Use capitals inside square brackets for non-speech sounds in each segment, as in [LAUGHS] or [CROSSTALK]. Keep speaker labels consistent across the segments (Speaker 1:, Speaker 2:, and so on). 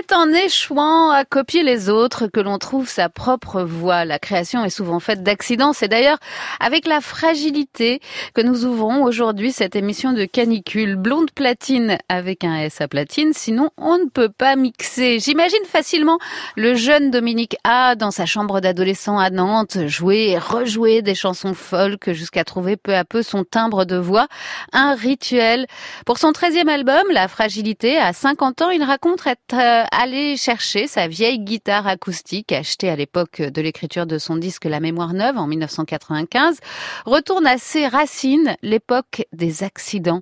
Speaker 1: C'est en échouant à copier les autres que l'on trouve sa propre voix. La création est souvent faite d'accidents. C'est d'ailleurs avec la fragilité que nous ouvrons aujourd'hui cette émission de canicule. Blonde platine avec un S à platine, sinon on ne peut pas mixer. J'imagine facilement le jeune Dominique A dans sa chambre d'adolescent à Nantes jouer et rejouer des chansons folk jusqu'à trouver peu à peu son timbre de voix. Un rituel. Pour son 13e album, La fragilité, à 50 ans, il raconte être euh, aller chercher sa vieille guitare acoustique achetée à l'époque de l'écriture de son disque La mémoire neuve en 1995, retourne à ses racines, l'époque des accidents.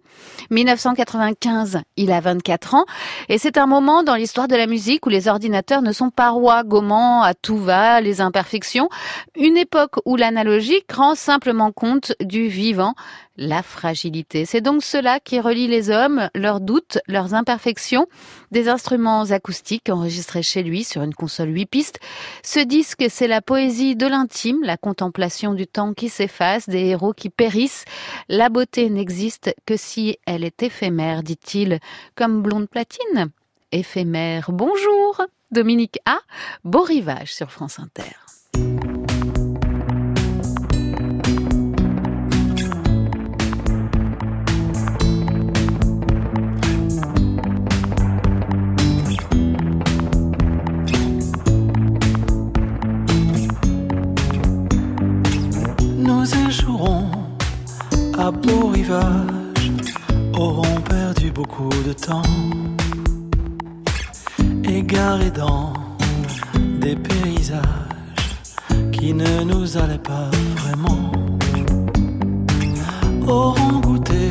Speaker 1: 1995, il a 24 ans. Et c'est un moment dans l'histoire de la musique où les ordinateurs ne sont pas rois, gommant à tout va les imperfections, une époque où l'analogique rend simplement compte du vivant, la fragilité. C'est donc cela qui relie les hommes, leurs doutes, leurs imperfections, des instruments acoustiques enregistrés chez lui sur une console 8 pistes. Ce disque, c'est la poésie de l'intime, la contemplation du temps qui s'efface, des héros qui périssent. La beauté n'existe que si elle est éphémère, dit-il, comme blonde platine. Éphémère. Bonjour, Dominique A. Beau rivage sur France Inter.
Speaker 2: À beau rivage auront perdu beaucoup de temps, égarés dans des paysages qui ne nous allaient pas vraiment, auront goûté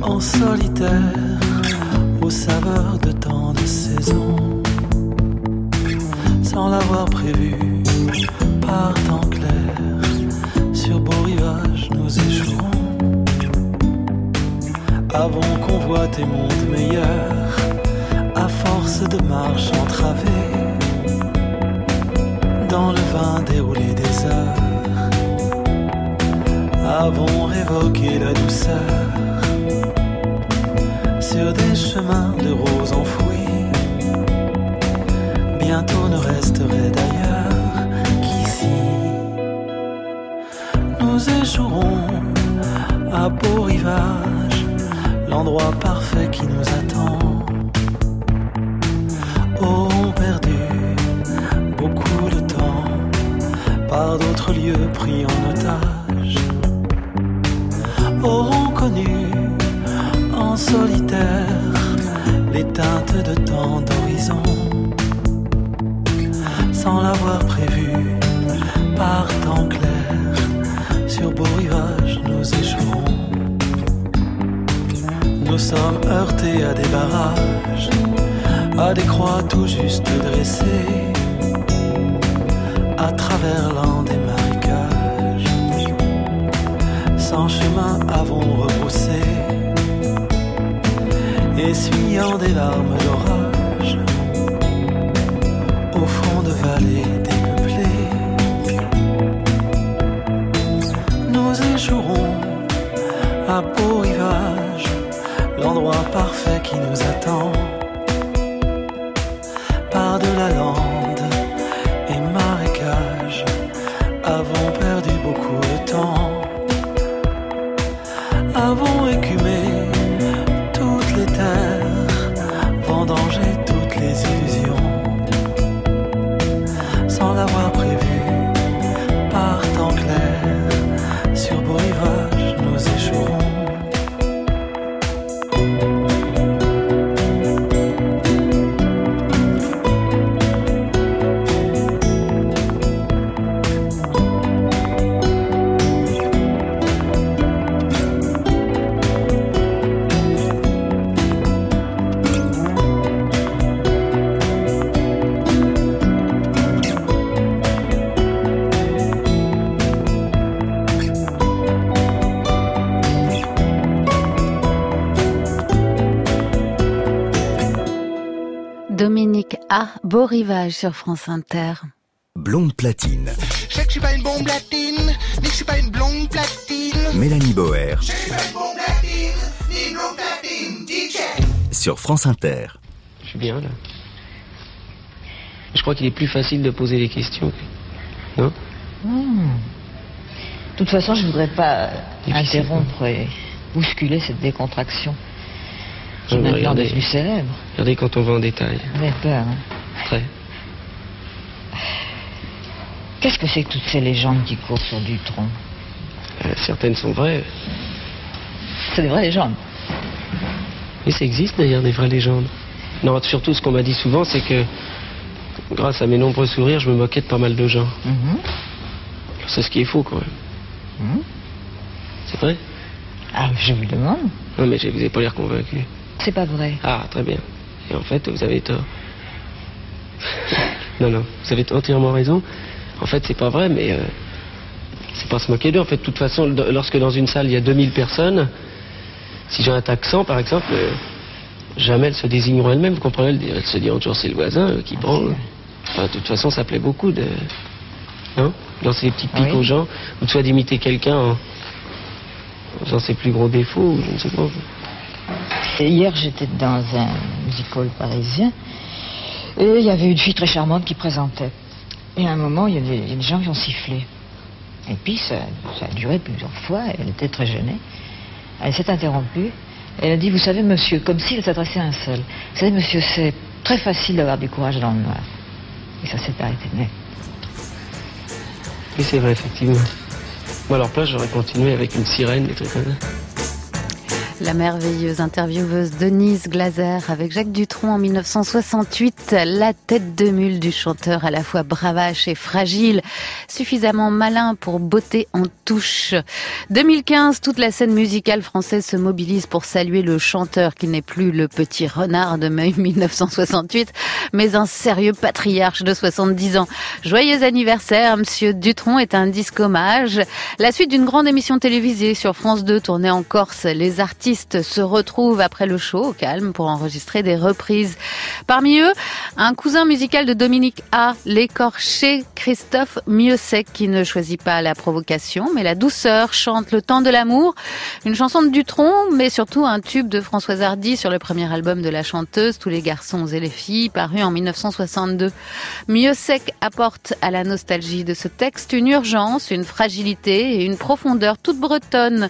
Speaker 2: en solitaire aux saveurs de tant de saisons, sans l'avoir prévu par temps clair sur beau rivage nous échouerons avons convoité monde meilleur à force de marche entravée dans le vin déroulé des heures avons révoqué la douceur sur des chemins de roses enfouis. Bientôt ne resterait d'ailleurs qu'ici. Nous échouerons à beau rivage l'endroit parfait qui nous attend. Auront perdu beaucoup de temps par d'autres lieux pris en otage. Auront connu en solitaire les teintes de temps d'horizon sans l'avoir prévu par temps clair sur beau rivage nous sommes heurtés à des barrages, à des croix tout juste dressées, à travers l'an des marécages. Sans chemin avons repoussé, essuyant des larmes d'orage, au fond de vallées qui nous attend. Beau rivage
Speaker 1: sur France Inter.
Speaker 3: Blonde platine.
Speaker 4: Je sais que je suis pas une bombe platine, mais je suis pas une blonde platine.
Speaker 3: Mélanie Boer.
Speaker 4: Je suis pas une bombe platine, ni une blonde platine. DJ.
Speaker 3: Sur France Inter.
Speaker 5: Je suis bien là. Je crois qu'il est plus facile de poser des questions. Non
Speaker 6: Hmm. De toute façon, je voudrais pas
Speaker 5: Difficile,
Speaker 6: interrompre et bousculer cette décontraction maintenant
Speaker 5: regardez.
Speaker 6: devenue célèbre.
Speaker 5: Regardez quand on va en détail.
Speaker 6: Vous avez peur, hein
Speaker 5: Très.
Speaker 6: Qu'est-ce que c'est que toutes ces légendes qui courent sur Dutronc
Speaker 5: Euh, certaines sont vraies.
Speaker 6: C'est des vraies légendes.
Speaker 5: Et ça existe d'ailleurs des vraies légendes. Non, surtout ce qu'on m'a dit souvent, c'est que grâce à mes nombreux sourires, je me moquais de pas mal de gens.
Speaker 6: Mhm.
Speaker 5: C'est ce qui est faux quand même.
Speaker 6: Mhm.
Speaker 5: C'est vrai
Speaker 6: Ah, je vous demande.
Speaker 5: Non, mais je vous ai pas l'air convaincu.
Speaker 6: C'est pas vrai.
Speaker 5: Ah, très bien. Et en fait, vous avez tort. non, non, vous avez entièrement raison. En fait, c'est pas vrai, mais euh, c'est pas se moquer d'eux. En fait, de toute façon, lorsque dans une salle il y a 2000 personnes, si j'ai un taxant, par exemple, euh, jamais elles se désigneront elles-mêmes. Vous comprenez Elles elles se diront toujours c'est le voisin euh, qui prend. Enfin, de toute façon, ça plaît beaucoup de. Non? Lancer des petites piques
Speaker 6: Oui.
Speaker 5: aux gens, ou soit d'imiter quelqu'un en en faisant ses plus gros défauts, ou je ne sais pas.
Speaker 6: Hier, j'étais dans un musical parisien et il y avait une fille très charmante qui présentait. Et à un moment, il y avait des gens qui ont sifflé. Et puis, ça, a duré plusieurs fois. Elle était très gênée. Elle s'est interrompue. Elle a dit, vous savez, monsieur, comme si elle s'adressait à un seul. Vous savez, monsieur, c'est très facile d'avoir du courage dans le noir. Et ça s'est arrêté net.
Speaker 5: Oui, c'est vrai, effectivement. Moi, leur place, j'aurais continué avec une sirène, des trucs ça.
Speaker 1: La merveilleuse intervieweuse Denise Glaser avec Jacques Dutronc en 1968, la tête de mule du chanteur à la fois bravache et fragile, suffisamment malin pour botter en touche. 2015, toute la scène musicale française se mobilise pour saluer le chanteur qui n'est plus le petit renard de Meuil 1968, mais un sérieux patriarche de 70 ans. Joyeux anniversaire, monsieur Dutronc est un disque hommage. La suite d'une grande émission télévisée sur France 2 tournée en Corse, les artistes se retrouvent après le show au calme pour enregistrer des reprises. Parmi eux, un cousin musical de Dominique A, l'écorché Christophe Miossec, qui ne choisit pas la provocation, mais la douceur, chante Le temps de l'amour, une chanson de Dutronc, mais surtout un tube de Françoise Hardy sur le premier album de la chanteuse, Tous les garçons et les filles, paru en 1962. Miossec apporte à la nostalgie de ce texte une urgence, une fragilité et une profondeur toute bretonne.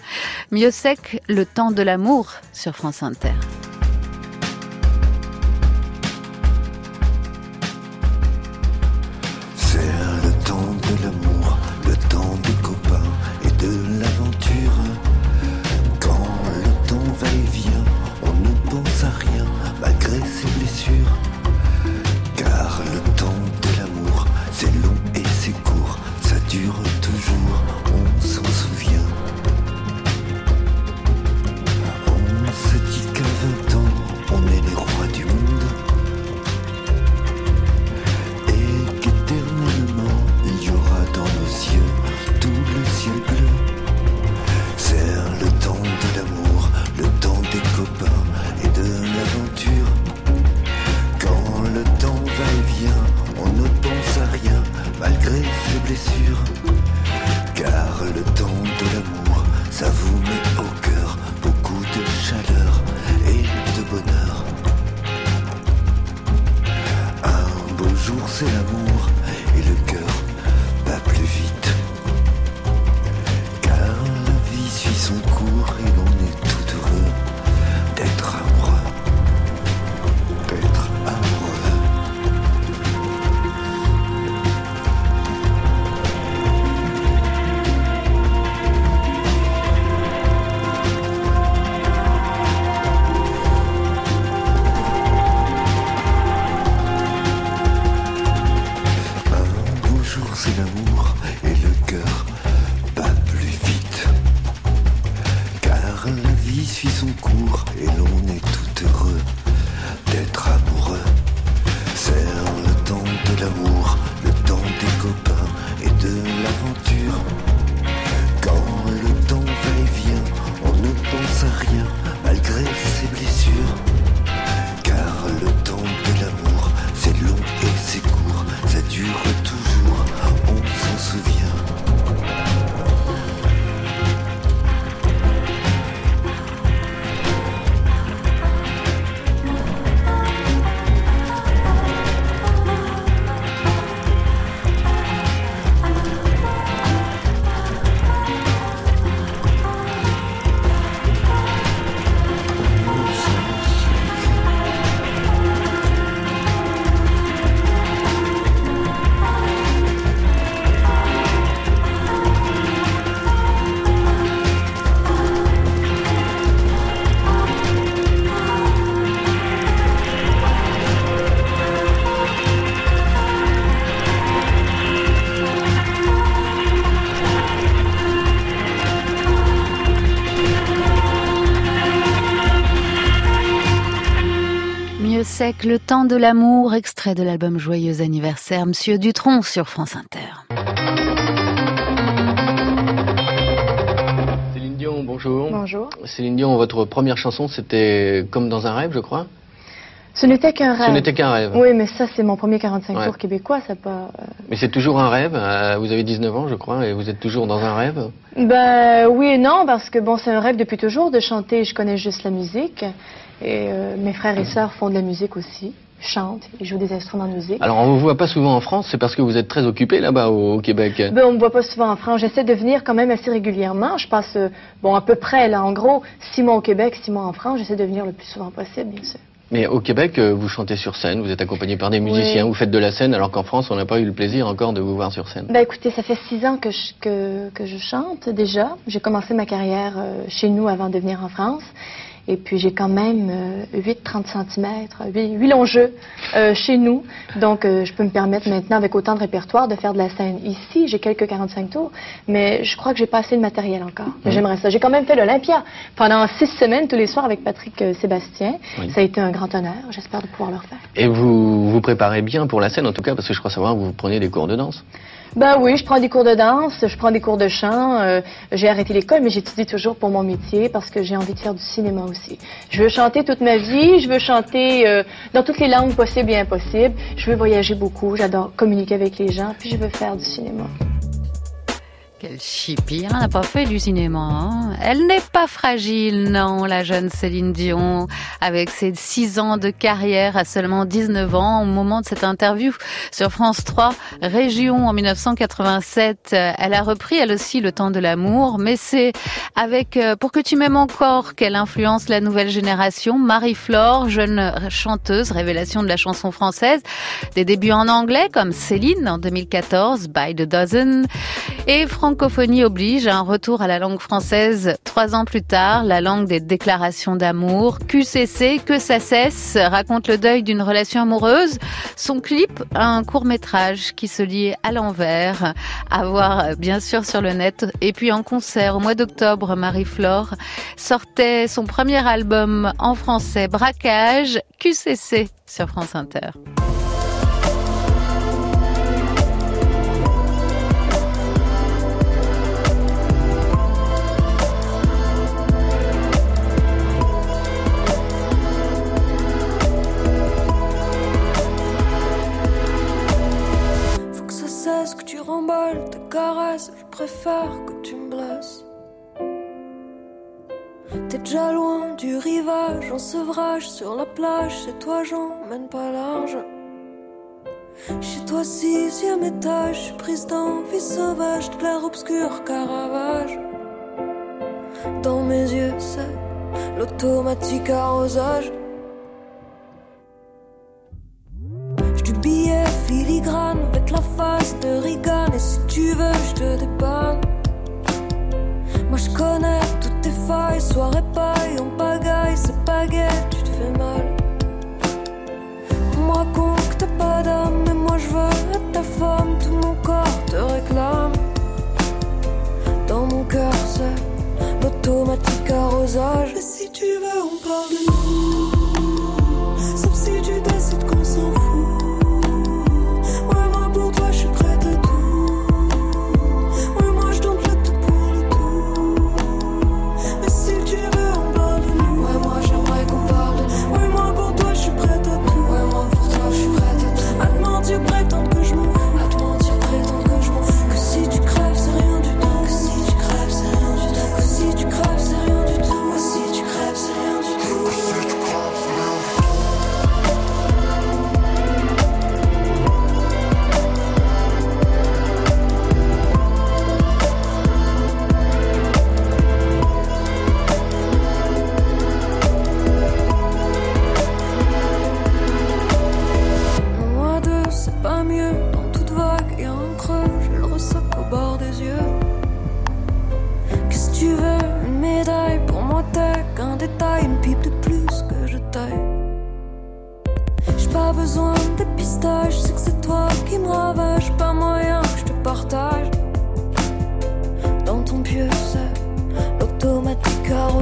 Speaker 1: Miossec, Le temps de l'amour sur France Inter. Québec, le temps de l'amour, extrait de l'album Joyeux anniversaire, Monsieur Dutronc sur France Inter.
Speaker 5: Céline Dion, bonjour.
Speaker 7: Bonjour.
Speaker 5: Céline Dion, votre première chanson, c'était Comme dans un rêve, je crois
Speaker 7: Ce n'était qu'un rêve.
Speaker 5: Ce n'était qu'un rêve.
Speaker 7: Oui, mais ça, c'est mon premier 45
Speaker 5: Ouais.
Speaker 7: tours québécois, ça pas. euh,
Speaker 5: Mais c'est toujours un rêve. euh, Vous avez 19 ans, je crois, et vous êtes toujours dans un rêve.
Speaker 7: Ben oui et non, parce que bon, c'est un rêve depuis toujours de chanter. Je connais juste la musique. Et euh, mes frères et sœurs font de la musique aussi. Chantent, ils jouent des instruments de musique.
Speaker 5: Alors, on vous voit pas souvent en France, c'est parce que vous êtes très occupé là-bas au, au Québec.
Speaker 7: Ben, on me voit pas souvent en France. J'essaie de venir quand même assez régulièrement. Je passe, euh, bon, à peu près, là, en gros, six mois au Québec, six mois en France. J'essaie de venir le plus souvent possible, bien sûr.
Speaker 5: Mais au Québec, euh, vous chantez sur scène, vous êtes accompagné par des musiciens,
Speaker 7: Oui.
Speaker 5: vous faites de la scène, alors qu'en France, on n'a pas eu le plaisir encore de vous voir sur scène.
Speaker 7: Ben écoutez, ça fait six ans que je, que, que je chante déjà. J'ai commencé ma carrière euh, chez nous avant de venir en France. Et puis j'ai quand même euh, 8-30 cm, 8, 8 longs jeux euh, chez nous. Donc euh, je peux me permettre maintenant, avec autant de répertoire, de faire de la scène. Ici, j'ai quelques 45 tours, mais je crois que j'ai pas assez de matériel encore. Mais J'aimerais ça. J'ai quand même fait l'Olympia pendant six semaines tous les soirs avec Patrick euh, Sébastien.
Speaker 5: Oui.
Speaker 7: Ça a été un grand honneur. J'espère de pouvoir le refaire.
Speaker 5: Et vous vous préparez bien pour la scène, en tout cas, parce que je crois savoir que vous prenez des cours de danse.
Speaker 7: Ben oui, je prends des cours de danse, je prends des cours de chant. euh, j'ai arrêté l'école, mais j'étudie toujours pour mon métier parce que j'ai envie de faire du cinéma aussi. Je veux chanter toute ma vie, je veux chanter euh, dans toutes les langues possibles et impossibles. Je veux voyager beaucoup, j'adore communiquer avec les gens, puis je veux faire du cinéma.
Speaker 1: Quel chippie, elle n'a pas fait du cinéma. hein. Elle n'est pas fragile, non, la jeune Céline Dion, avec ses six ans de carrière à seulement 19 ans, au moment de cette interview sur France 3, Région en 1987. euh, Elle a repris elle aussi le temps de l'amour, mais c'est avec euh, Pour que tu m'aimes encore qu'elle influence la nouvelle génération. Marie-Flore, jeune chanteuse, révélation de la chanson française, des débuts en anglais comme Céline en 2014, By the Dozen, et francophonie oblige, un retour à la langue française trois ans plus tard, la langue des déclarations d'amour. QCC, que ça cesse, raconte le deuil d'une relation amoureuse. Son clip, un court métrage qui se lit à l'envers, à voir bien sûr sur le net. Et puis en concert au mois d'octobre, Marie-Flore sortait son premier album en français, Braquage, QCC sur France Inter.
Speaker 8: Tes caresses. Je préfère que tu me blesses. T'es déjà loin du rivage, en sevrage sur la plage. Chez toi, j'emmène pas large. Chez toi, sixième étage, je suis prise d'envie sauvage, de clair obscur, caravage. Dans mes yeux, c'est l'automatique arrosage. L'automatique arrosage Et si tu veux on parle de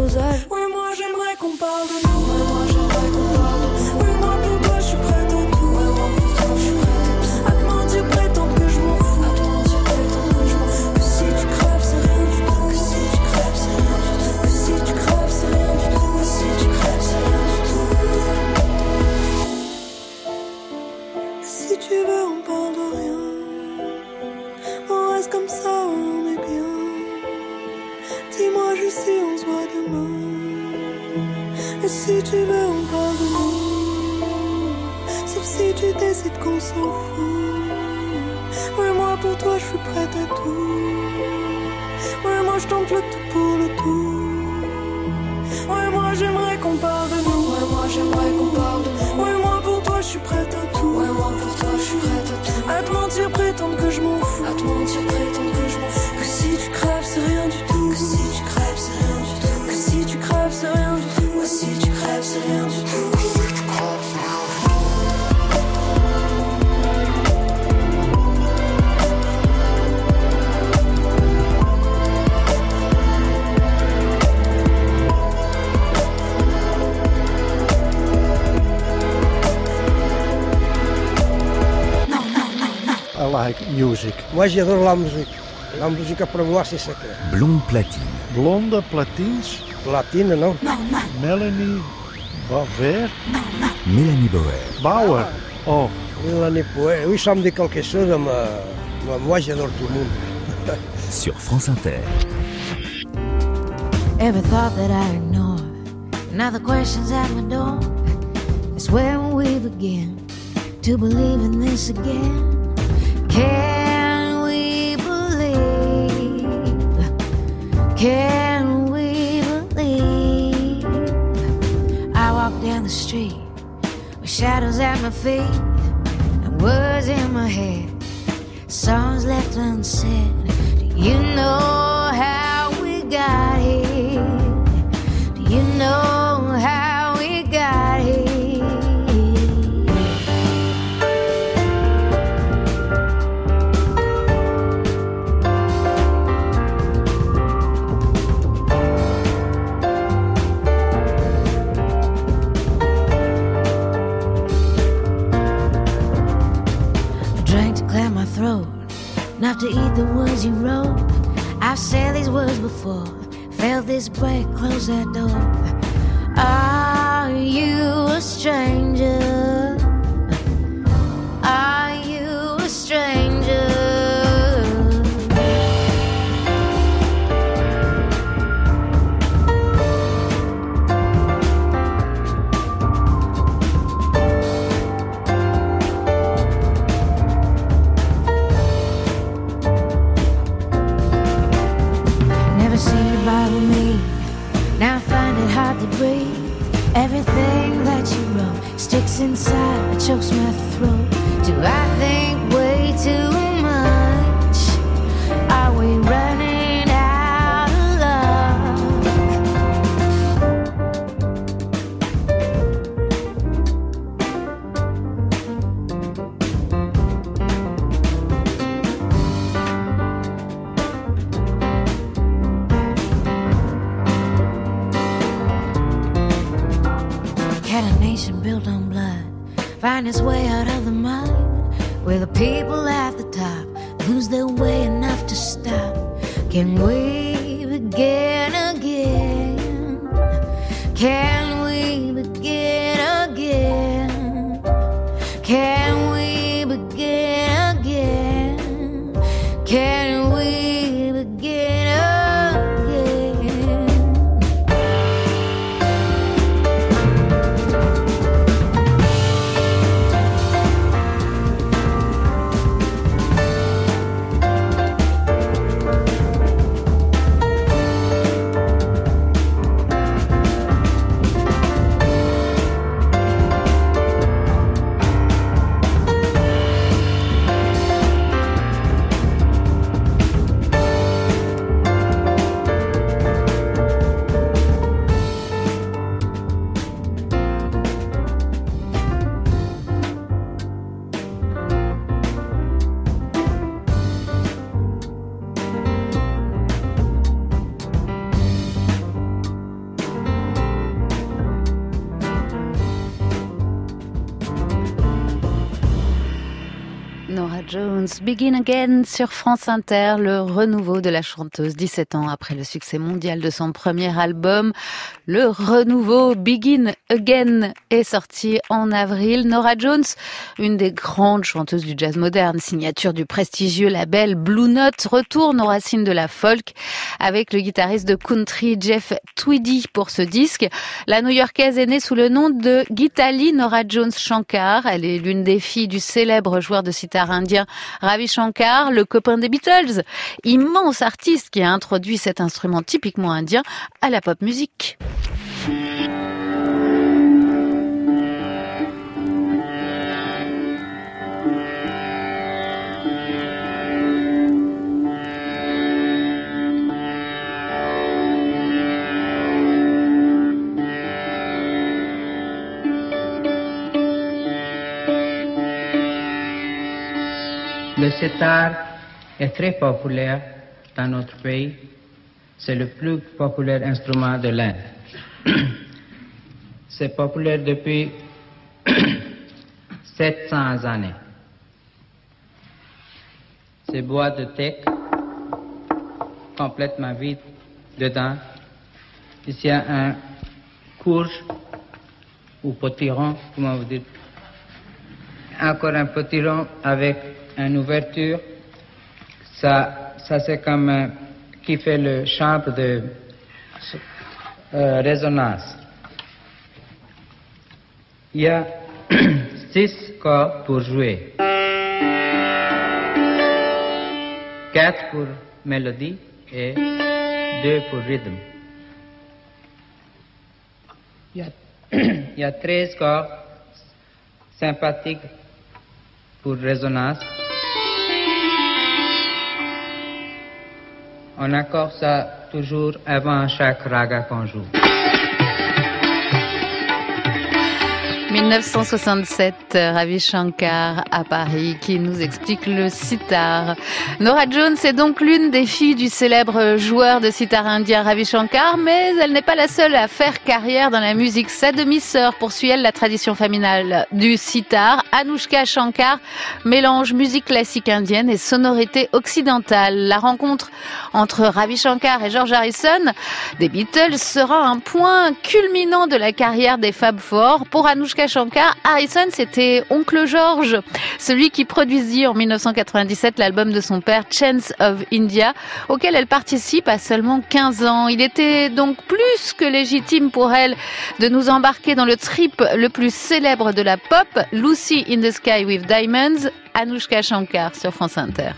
Speaker 8: l'automatique Moi,
Speaker 9: j'adore la musique. La musique, pour moi, c'est ça.
Speaker 3: Blonde platine.
Speaker 9: Blonde platines. Platine, non? Melanie Baver.
Speaker 3: Mélanie Bauer.
Speaker 9: Bauer. Oh. Mélanie Bauer. Oui, ça me dit quelque chose, mais moi, j'adore tout le monde. [LAUGHS]
Speaker 3: Sur France Inter.
Speaker 10: Every thought that I ignore, now the questions at my door. It's when we begin to believe in this again. Can Can we believe? I walk down the street with shadows at my feet and words in my head, songs left unsaid. Do you know how we got here? Do you know you wrote. I've said these words before, felt this break, close that door. Are you a stranger? Inside, chokes my throat. Do I think
Speaker 1: Begin Again sur France Inter, le renouveau de la chanteuse 17 ans après le succès mondial de son premier album. Le renouveau Begin Again est sorti en avril. Nora Jones, une des grandes chanteuses du jazz moderne, signature du prestigieux label Blue Note, retourne aux racines de la folk avec le guitariste de country Jeff Tweedy pour ce disque. La New-Yorkaise est née sous le nom de Gitali Nora Jones Shankar. Elle est l'une des filles du célèbre joueur de sitar indien Ravi Shankar, le copain des Beatles, immense artiste qui a introduit cet instrument typiquement indien à la pop musique.
Speaker 11: Le sitar est très populaire dans notre pays. C'est le plus populaire instrument de l'Inde. [CLEARS THROAT] C'est populaire depuis [CLEARS THROAT] 700 années. C'est bois de teck complètement vide dedans. Ici, il y a un courge ou potiron, comment vous dites? Encore un potiron avec une ouverture. Ça, ça c'est comme euh, qui fait le chambre de euh, résonance. Il y a [CLEARS THROAT] six corps pour jouer. Quatre pour mélodie et deux pour rythme. Il y a, [CLEARS THROAT] il y a 13 corps sympathiques pour résonance. On accorde ça toujours avant chaque raga qu'on joue.
Speaker 1: 1967, Ravi Shankar à Paris qui nous explique le sitar. Nora Jones est donc l'une des filles du célèbre joueur de sitar indien Ravi Shankar, mais elle n'est pas la seule à faire carrière dans la musique. Sa demi-sœur poursuit elle la tradition familiale du sitar. Anushka Shankar mélange musique classique indienne et sonorité occidentale. La rencontre entre Ravi Shankar et George Harrison des Beatles sera un point culminant de la carrière des Fab Four. Pour Anushka Shankar, Harrison, c'était Oncle George, celui qui produisit en 1997 l'album de son père Chance of India, auquel elle participe à seulement 15 ans. Il était donc plus que légitime pour elle de nous embarquer dans le trip le plus célèbre de la pop, Lucy in the Sky with Diamonds, Anushka Shankar sur France Inter.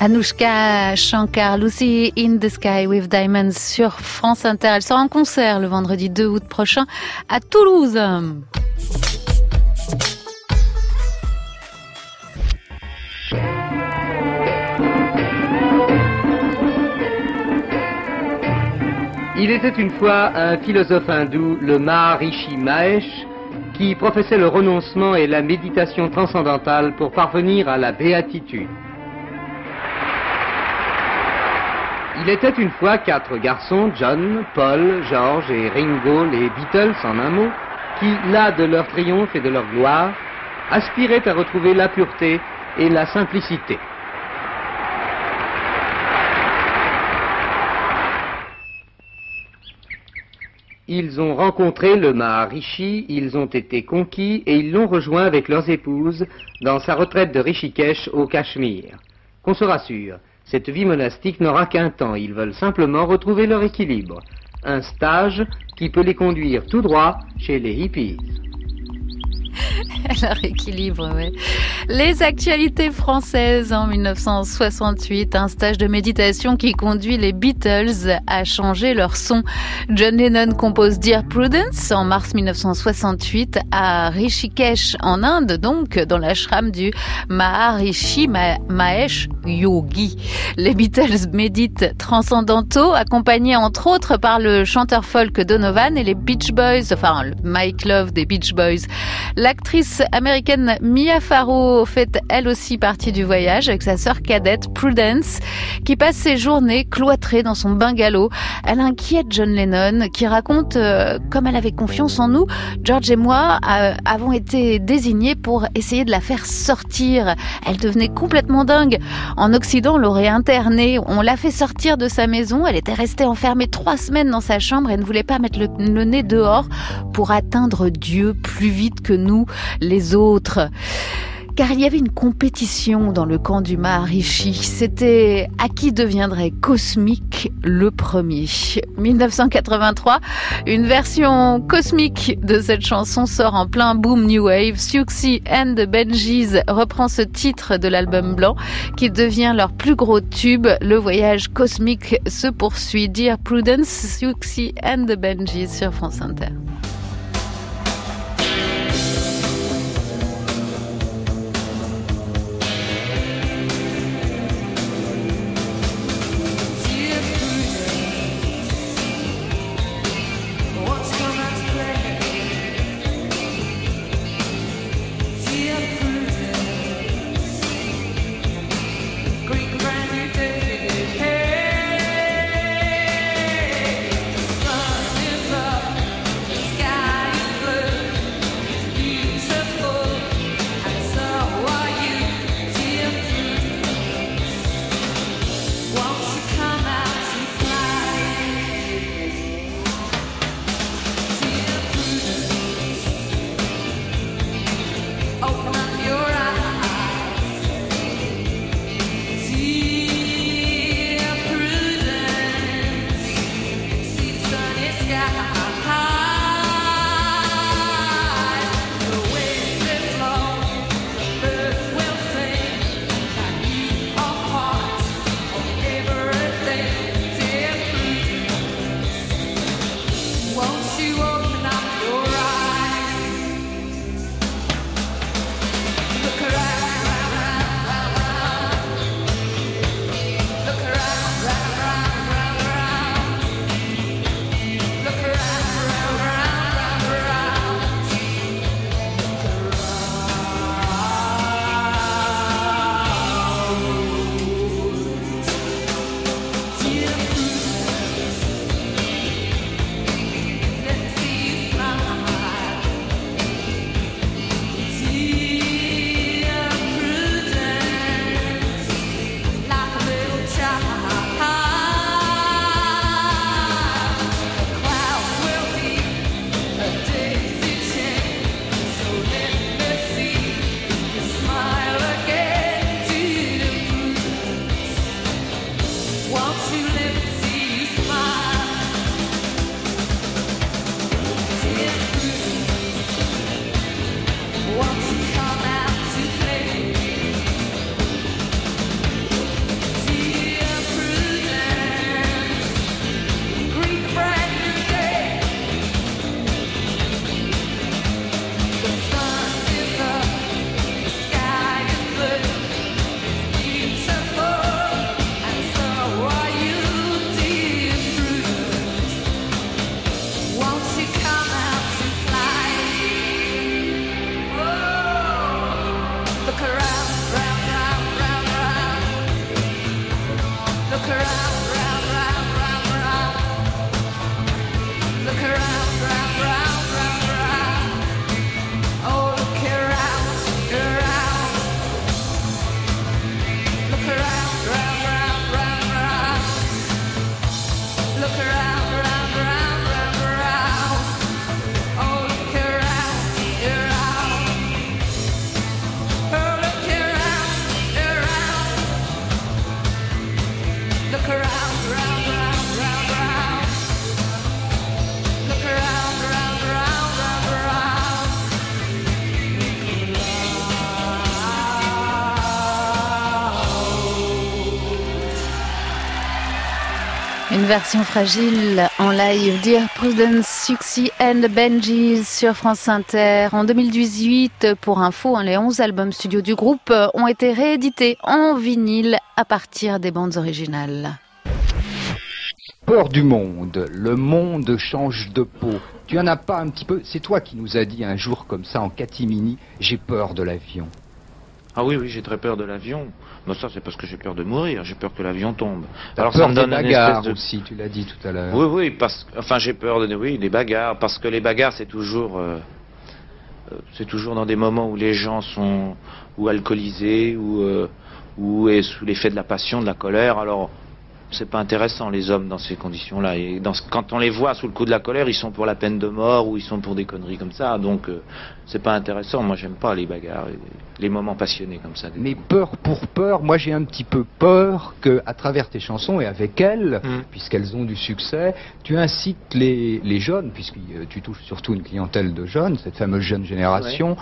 Speaker 1: Anouchka Shankar, Lucy in the Sky with Diamonds sur France Inter. Elle sera en concert le vendredi 2 août prochain à Toulouse.
Speaker 12: Il était une fois un philosophe hindou, le Maharishi Mahesh, qui professait le renoncement et la méditation transcendantale pour parvenir à la béatitude. Il était une fois quatre garçons, John, Paul, George et Ringo, les Beatles en un mot, qui, là de leur triomphe et de leur gloire, aspiraient à retrouver la pureté et la simplicité. Ils ont rencontré le Maharishi, ils ont été conquis et ils l'ont rejoint avec leurs épouses dans sa retraite de Rishikesh au Cachemire. Qu'on se rassure, cette vie monastique n'aura qu'un temps, ils veulent simplement retrouver leur équilibre. Un stage qui peut les conduire tout droit chez les hippies. [LAUGHS]
Speaker 1: Leur équilibre, oui. Les actualités françaises en 1968, un stage de méditation qui conduit les Beatles à changer leur son. John Lennon compose Dear Prudence en mars 1968 à Rishikesh en Inde, donc dans l'ashram du Maharishi Mahesh Yogi. Les Beatles méditent transcendantaux, accompagnés entre autres par le chanteur folk Donovan et les Beach Boys, enfin Mike Love des Beach Boys. L'actrice américaine Mia Farrow fait elle aussi partie du voyage avec sa sœur cadette Prudence, qui passe ses journées cloîtrée dans son bungalow. Elle inquiète John Lennon, qui raconte euh, comme elle avait confiance en nous, George et moi euh, avons été désignés pour essayer de la faire sortir. Elle devenait complètement dingue. En Occident, on l'aurait internée. On l'a fait sortir de sa maison. Elle était restée enfermée trois semaines dans sa chambre et ne voulait pas mettre le, le nez dehors pour atteindre Dieu plus vite que nous, les autres car il y avait une compétition dans le camp du Maharishi. C'était à qui deviendrait cosmique le premier. 1983, une version cosmique de cette chanson sort en plein boom new wave. Siouxsie and the Benjis reprend ce titre de l'album blanc qui devient leur plus gros tube. Le voyage cosmique se poursuit. Dear Prudence, Siouxsie and the Benjis sur France Inter. Version fragile en live Dear Prudence, Suxy and Benjis sur France Inter. En 2018, pour info, hein, les 11 albums studio du groupe ont été réédités en vinyle à partir des bandes originales.
Speaker 13: Peur du monde, le monde change de peau. Tu en as pas un petit peu? C'est toi qui nous as dit un jour comme ça en catimini, j'ai peur de l'avion.
Speaker 14: Ah oui, oui, j'ai très peur de l'avion. Mais ça, c'est parce que j'ai peur de mourir. J'ai peur que l'avion tombe. Alors
Speaker 13: peur
Speaker 14: ça me
Speaker 13: des
Speaker 14: donne une
Speaker 13: bagarres
Speaker 14: espèce de...
Speaker 13: aussi, tu l'as dit tout à l'heure.
Speaker 14: Oui, oui, parce que, enfin, j'ai peur de, oui, des bagarres, parce que les bagarres, c'est toujours, euh, euh, c'est toujours dans des moments où les gens sont ou alcoolisés ou euh, ou est sous l'effet de la passion, de la colère. Alors, c'est pas intéressant les hommes dans ces conditions-là. Et dans ce- quand on les voit sous le coup de la colère, ils sont pour la peine de mort ou ils sont pour des conneries comme ça. Donc, euh, c'est pas intéressant. Moi, j'aime pas les bagarres, les moments passionnés comme ça.
Speaker 13: Mais peur pour peur, moi j'ai un petit peu peur que, à travers tes chansons et avec elles,
Speaker 14: Mm.
Speaker 13: puisqu'elles ont du succès, tu incites les, les jeunes, puisque euh, tu touches surtout une clientèle de jeunes, cette fameuse jeune génération,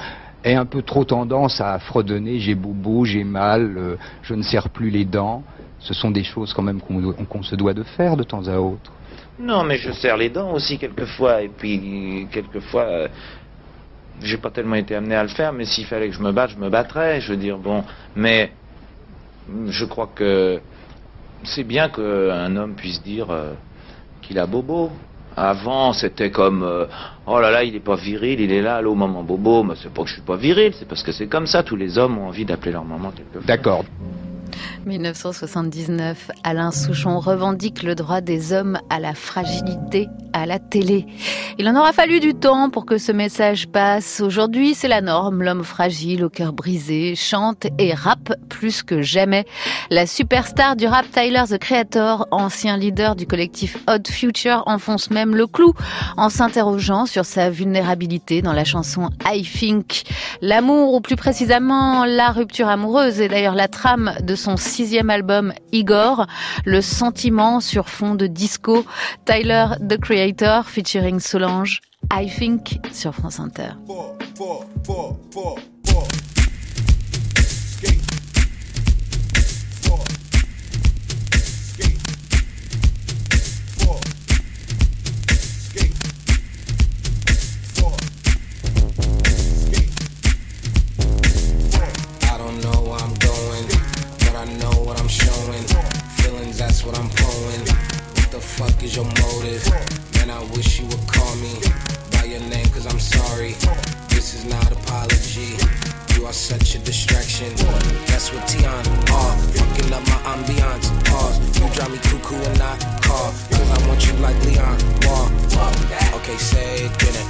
Speaker 13: ait un peu trop tendance à fredonner j'ai bobo, j'ai mal, euh, je ne serre plus les dents. Ce sont des choses quand même qu'on se doit de faire de temps à autre.
Speaker 14: Non, mais je serre les dents aussi quelquefois. Et puis, quelquefois, euh, j'ai pas tellement été amené à le faire, mais s'il fallait que je me batte, je me battrais. Je veux dire, bon. Mais je crois que c'est bien qu'un homme puisse dire euh, qu'il a bobo. Avant, c'était comme euh, oh là là, il est pas viril, il est là, allô maman bobo. Mais c'est pas que je suis pas viril, c'est parce que c'est comme ça. Tous les hommes ont envie d'appeler leur maman quelquefois.
Speaker 13: D'accord.
Speaker 1: 1979, Alain Souchon revendique le droit des hommes à la fragilité à la télé. Il en aura fallu du temps pour que ce message passe. Aujourd'hui, c'est la norme. L'homme fragile, au cœur brisé, chante et rappe plus que jamais. La superstar du rap Tyler, The Creator, ancien leader du collectif Odd Future, enfonce même le clou en s'interrogeant sur sa vulnérabilité dans la chanson I Think. L'amour, ou plus précisément la rupture amoureuse, est d'ailleurs la trame de son sixième album Igor, le sentiment sur fond de disco. Tyler, The Creator, featuring Solange, I Think sur France Inter.
Speaker 15: What I'm pulling. What the fuck is your motive? Man, I wish you would call me by your name, cause I'm sorry. This is not apology. You are such a distraction. That's what Tion are. Uh, fucking up my ambiance. Pause. You drive me cuckoo and not call. Cause I want you like Leon. War. Okay, say it, get it.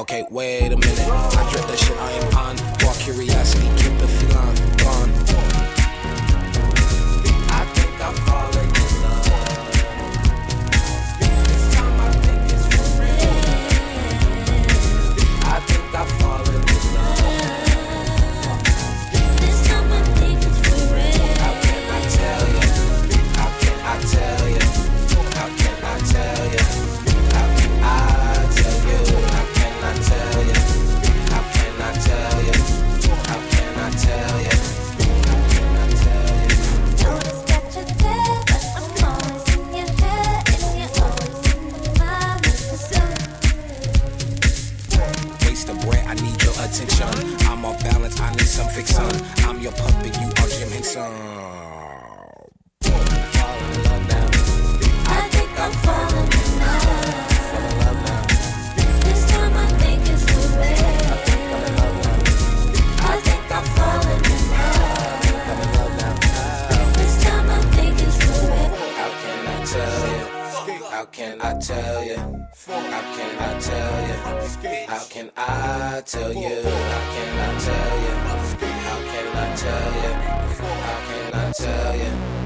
Speaker 15: Okay, wait a minute. I dread that shit I am on. War curiosity, keep the feline gone. puppet, you are Jim Henson. I think I'm falling in love. This time I think it's. I think I'm falling in love. This time I think it's How can I tell you? How can I tell you? How can I tell you? How can I tell you? cannot tell you. I cannot tell you.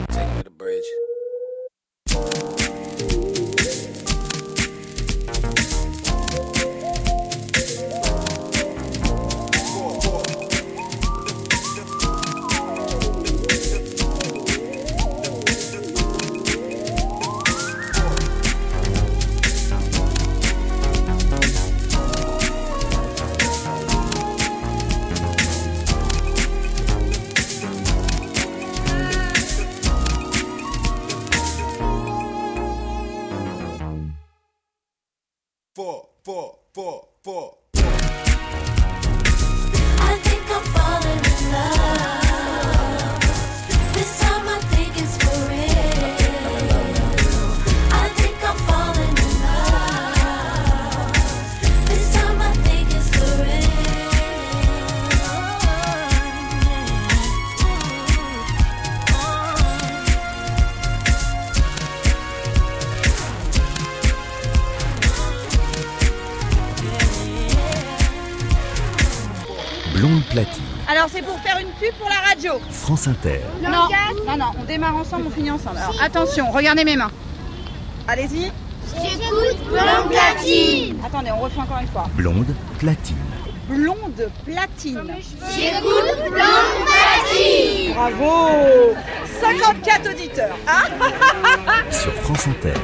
Speaker 3: France Inter.
Speaker 16: Non, non, non, on démarre ensemble, on finit ensemble. Alors attention, regardez mes mains. Allez-y.
Speaker 8: J'écoute Blonde Platine.
Speaker 16: Attendez, on refait encore une fois.
Speaker 3: Blonde Platine.
Speaker 16: Blonde Platine.
Speaker 8: J'écoute Blonde Platine.
Speaker 16: Bravo 54 auditeurs. Hein
Speaker 3: Sur France Inter.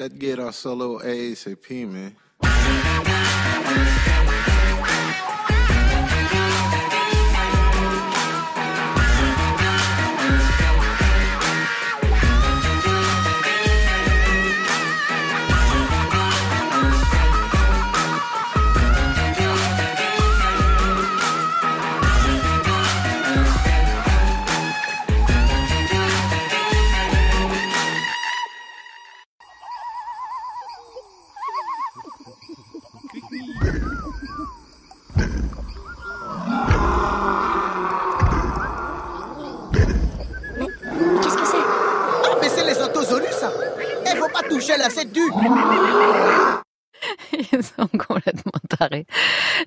Speaker 17: I need that guitar solo ASAP, man.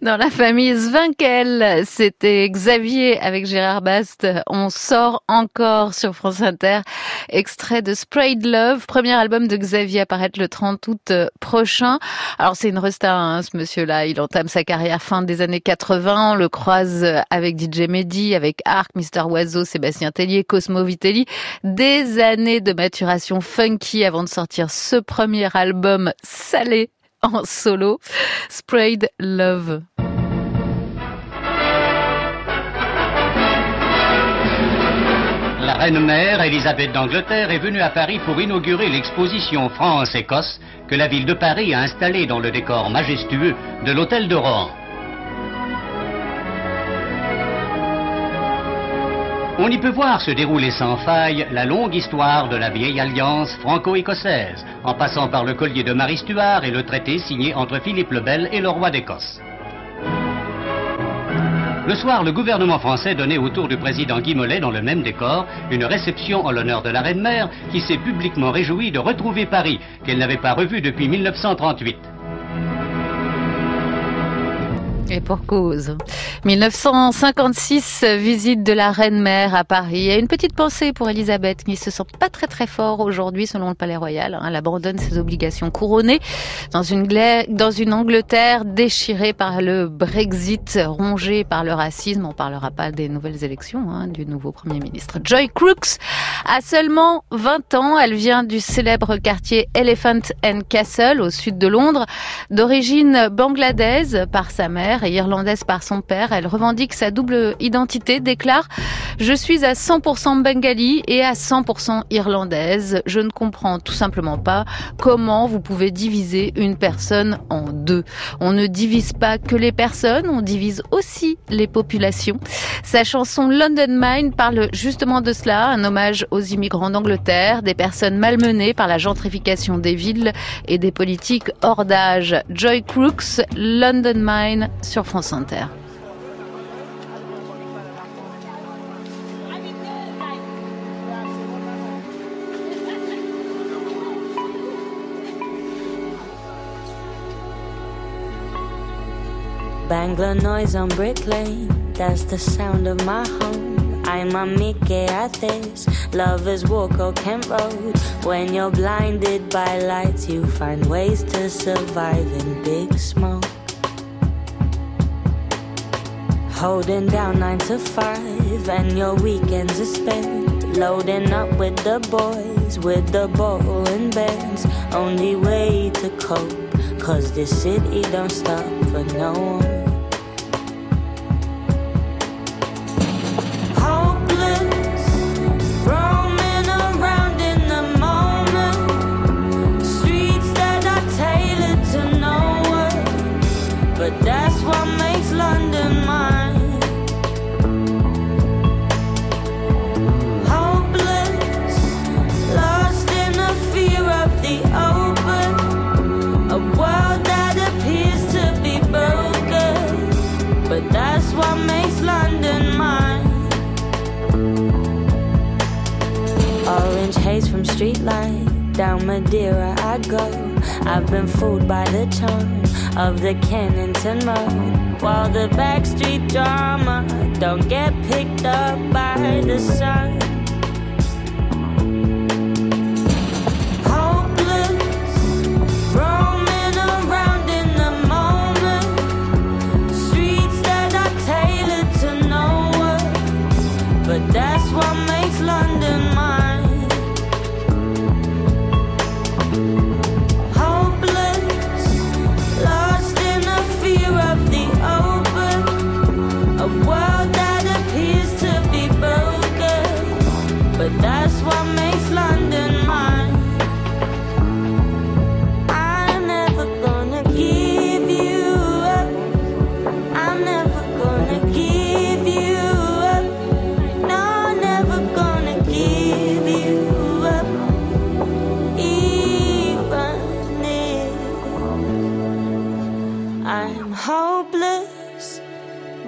Speaker 1: Dans la famille Zvinkel, c'était Xavier avec Gérard Bast. On sort encore sur France Inter. Extrait de Sprayed Love, premier album de Xavier apparaître le 30 août euh, prochain. Alors c'est une resta, hein, ce monsieur-là. Il entame sa carrière fin des années 80. On le croise avec DJ Mehdi, avec Arc, Mister Oiseau, Sébastien Tellier, Cosmo Vitelli. Des années de maturation funky avant de sortir ce premier album salé en solo, Sprayed Love.
Speaker 18: La reine-mère, Elisabeth d'Angleterre, est venue à Paris pour inaugurer l'exposition France-Écosse que la ville de Paris a installée dans le décor majestueux de l'hôtel de Rohan. On y peut voir se dérouler sans faille la longue histoire de la vieille alliance franco-écossaise, en passant par le collier de Marie Stuart et le traité signé entre Philippe le Bel et le roi d'Écosse. Le soir, le gouvernement français donnait autour du président Guy Mollet, dans le même décor, une réception en l'honneur de la reine-mère, qui s'est publiquement réjouie de retrouver Paris, qu'elle n'avait pas revu depuis 1938.
Speaker 1: Et pour cause. 1956, visite de la reine-mère à Paris. Et une petite pensée pour Elisabeth, qui se sent pas très très fort aujourd'hui selon le Palais Royal. Elle abandonne ses obligations couronnées dans une, gla- dans une Angleterre déchirée par le Brexit, rongée par le racisme. On parlera pas des nouvelles élections hein, du nouveau Premier ministre. Joy Crooks a seulement 20 ans. Elle vient du célèbre quartier Elephant and Castle au sud de Londres. D'origine bangladaise par sa mère et irlandaise par son père, elle revendique sa double identité, déclare « Je suis à 100% bengali et à 100% irlandaise. Je ne comprends tout simplement pas comment vous pouvez diviser une personne en deux. On ne divise pas que les personnes, on divise aussi les populations. » Sa chanson London Mine parle justement de cela, un hommage aux immigrants d'Angleterre, des personnes malmenées par la gentrification des villes et des politiques hors d'âge. Joy Crooks, London Mine sur France Inter.
Speaker 19: Bangla noise on Brick Lane, that's the sound of my home. I'm a Mickey at this, lovers walk or Kent Road. When you're blinded by lights, you find ways to survive in big smoke. Holding down nine to five, and your weekends are spent loading up with the boys, with the ball and. Only way to cope, cause this city don't stop for no one.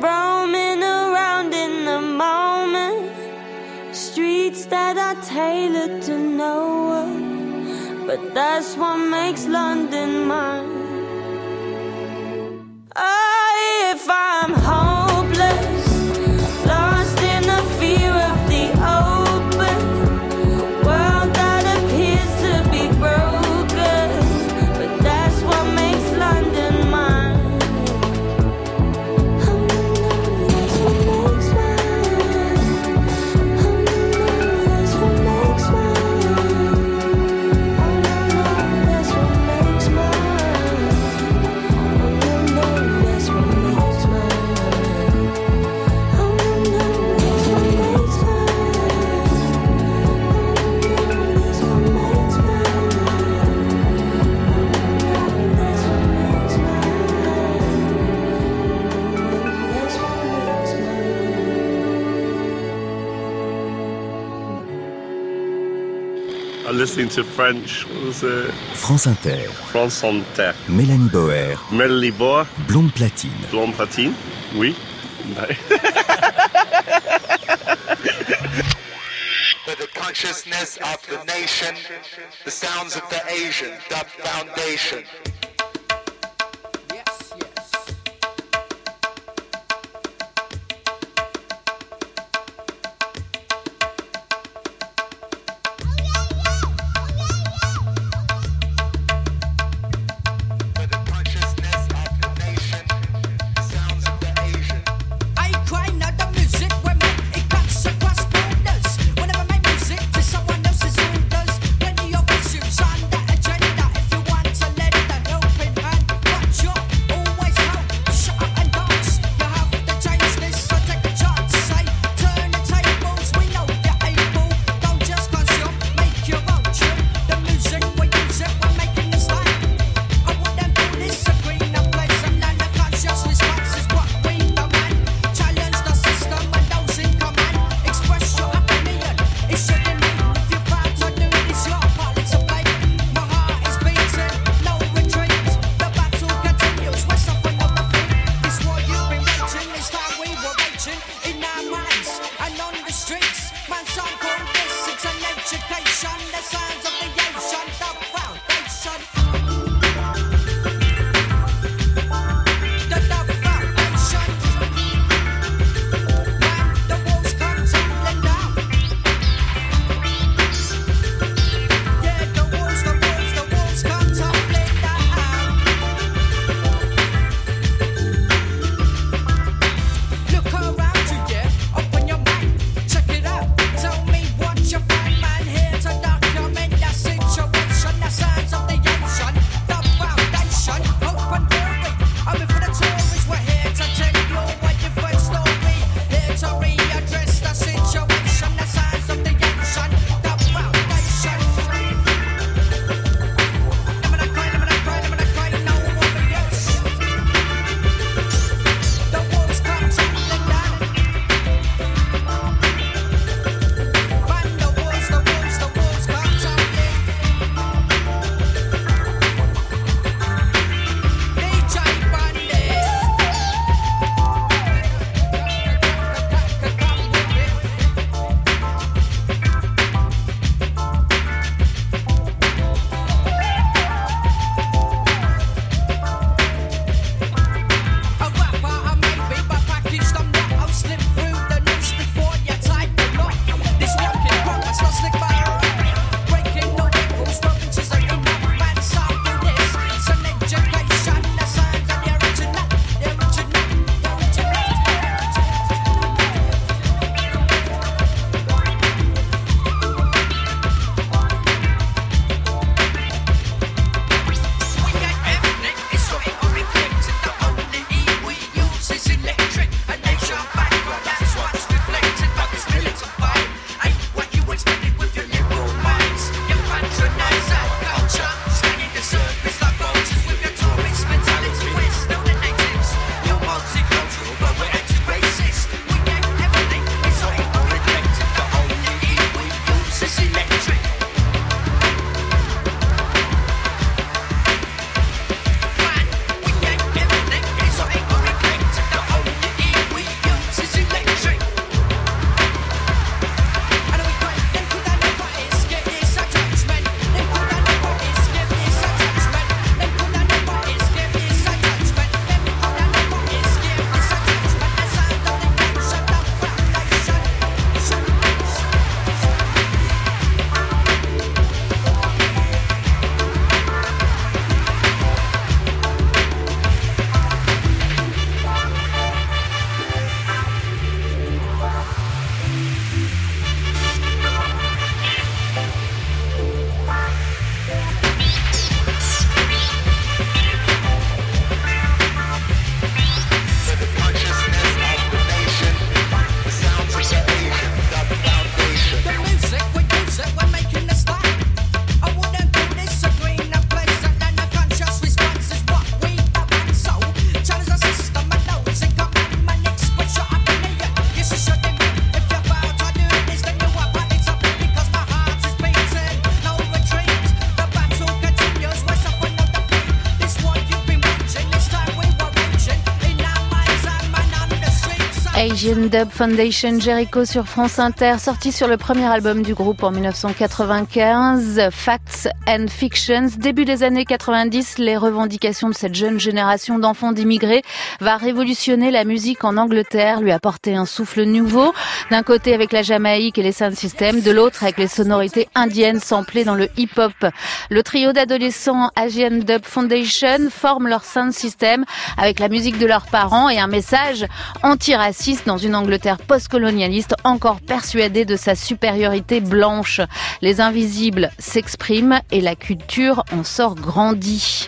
Speaker 19: Roaming around in the moment. Streets that are tailored to no one, but that's what makes London mine. I'm
Speaker 20: listening to French. What was it?
Speaker 3: France Inter.
Speaker 20: France Inter.
Speaker 3: Mélanie Boer.
Speaker 20: Melanie Boer.
Speaker 3: Blonde platine.
Speaker 20: Blonde platine? Oui. [LAUGHS]
Speaker 21: For the consciousness of the nation, the sounds of the Asian Dub Foundation.
Speaker 1: Asian Dub Foundation Jericho sur France Inter, sorti sur le premier album du groupe en 1995, Facts and Fictions. Début des années 90, les revendications de cette jeune génération d'enfants d'immigrés va révolutionner la musique en Angleterre, lui apporter un souffle nouveau. D'un côté avec la Jamaïque et les sound systems, de l'autre avec les sonorités indiennes samplées dans le hip-hop. Le trio d'adolescents Asian Dub Foundation forme leur sound system avec la musique de leurs parents et un message antiraciste dans une Angleterre postcolonialiste encore persuadée de sa supériorité blanche. Les invisibles s'expriment et la culture en sort grandie.